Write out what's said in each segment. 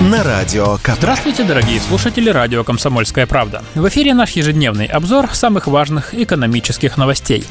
на радио КП. Здравствуйте, дорогие слушатели радио «Комсомольская правда». В эфире наш ежедневный обзор самых важных экономических новостей.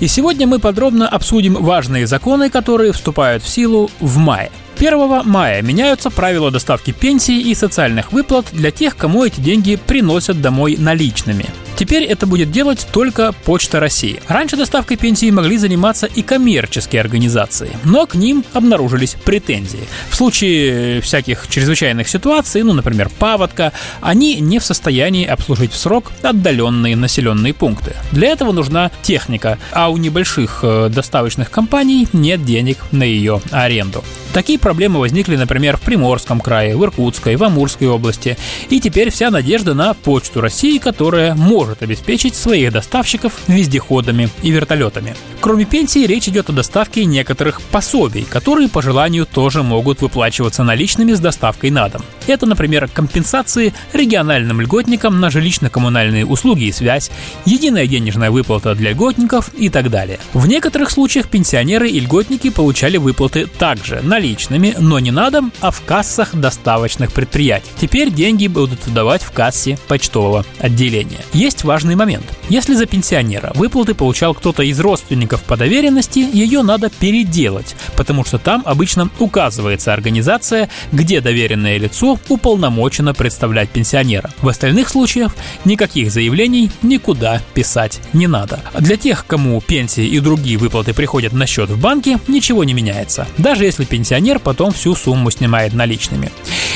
И сегодня мы подробно обсудим важные законы, которые вступают в силу в мае. 1 мая меняются правила доставки пенсий и социальных выплат для тех, кому эти деньги приносят домой наличными. Теперь это будет делать только Почта России. Раньше доставкой пенсии могли заниматься и коммерческие организации, но к ним обнаружились претензии. В случае всяких чрезвычайных ситуаций, ну, например, паводка, они не в состоянии обслужить в срок отдаленные населенные пункты. Для этого нужна техника, а у небольших э, доставочных компаний нет денег на ее аренду. Такие проблемы возникли, например, в Приморском крае, в Иркутской, в Амурской области. И теперь вся надежда на Почту России, которая может обеспечить своих доставщиков вездеходами и вертолетами. Кроме пенсии, речь идет о доставке некоторых пособий, которые по желанию тоже могут выплачиваться наличными с доставкой на дом. Это, например, компенсации региональным льготникам на жилищно-коммунальные услуги и связь, единая денежная выплата для льготников и так далее. В некоторых случаях пенсионеры и льготники получали выплаты также наличными наличными, но не на дом, а в кассах доставочных предприятий. Теперь деньги будут выдавать в кассе почтового отделения. Есть важный момент. Если за пенсионера выплаты получал кто-то из родственников по доверенности, ее надо переделать, потому что там обычно указывается организация, где доверенное лицо уполномочено представлять пенсионера. В остальных случаях никаких заявлений никуда писать не надо. Для тех, кому пенсии и другие выплаты приходят на счет в банке, ничего не меняется. Даже если пенсионер пенсионер потом всю сумму снимает наличными.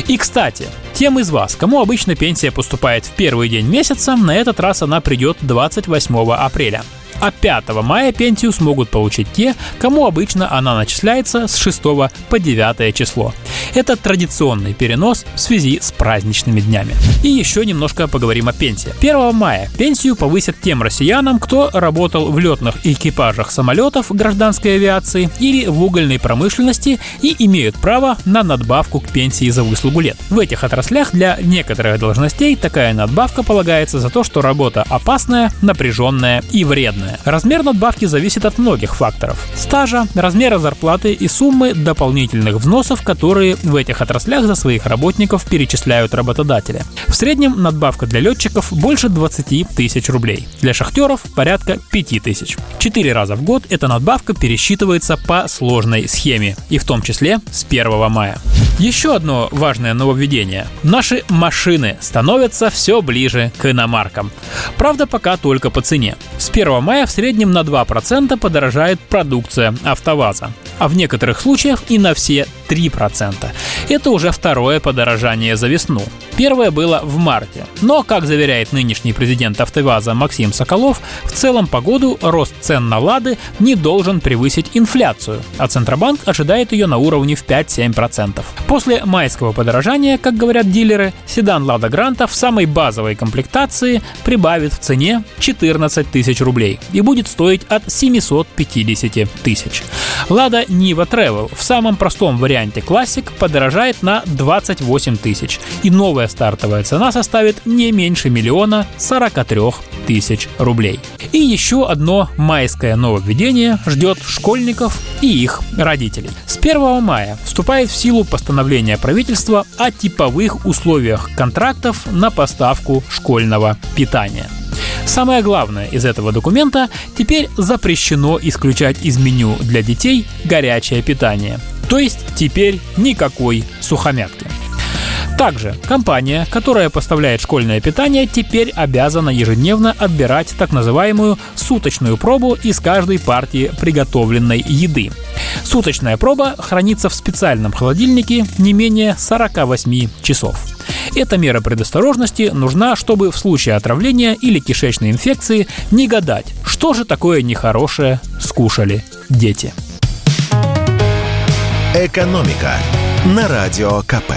И, кстати, тем из вас, кому обычно пенсия поступает в первый день месяца, на этот раз она придет 28 апреля а 5 мая пенсию смогут получить те, кому обычно она начисляется с 6 по 9 число. Это традиционный перенос в связи с праздничными днями. И еще немножко поговорим о пенсии. 1 мая пенсию повысят тем россиянам, кто работал в летных экипажах самолетов гражданской авиации или в угольной промышленности и имеют право на надбавку к пенсии за выслугу лет. В этих отраслях для некоторых должностей такая надбавка полагается за то, что работа опасная, напряженная и вредная. Размер надбавки зависит от многих факторов. Стажа, размера зарплаты и суммы дополнительных взносов, которые в этих отраслях за своих работников перечисляют работодатели. В среднем надбавка для летчиков больше 20 тысяч рублей. Для шахтеров порядка 5 тысяч. Четыре раза в год эта надбавка пересчитывается по сложной схеме, и в том числе с 1 мая. Еще одно важное нововведение. Наши машины становятся все ближе к иномаркам. Правда, пока только по цене. С 1 мая в среднем на 2% подорожает продукция АвтоВАЗа а в некоторых случаях и на все 3%. Это уже второе подорожание за весну. Первое было в марте. Но, как заверяет нынешний президент АвтоВАЗа Максим Соколов, в целом по году рост цен на «Лады» не должен превысить инфляцию, а Центробанк ожидает ее на уровне в 5-7%. После майского подорожания, как говорят дилеры, седан «Лада Гранта» в самой базовой комплектации прибавит в цене 14 тысяч рублей и будет стоить от 750 тысяч. «Лада Niva Travel в самом простом варианте Classic подорожает на 28 тысяч, и новая стартовая цена составит не меньше миллиона 43 тысяч рублей. И еще одно майское нововведение ждет школьников и их родителей. С 1 мая вступает в силу постановление правительства о типовых условиях контрактов на поставку школьного питания. Самое главное из этого документа – теперь запрещено исключать из меню для детей горячее питание. То есть теперь никакой сухомятки. Также компания, которая поставляет школьное питание, теперь обязана ежедневно отбирать так называемую суточную пробу из каждой партии приготовленной еды. Суточная проба хранится в специальном холодильнике не менее 48 часов. Эта мера предосторожности нужна, чтобы в случае отравления или кишечной инфекции не гадать, что же такое нехорошее скушали дети. Экономика на радио КП.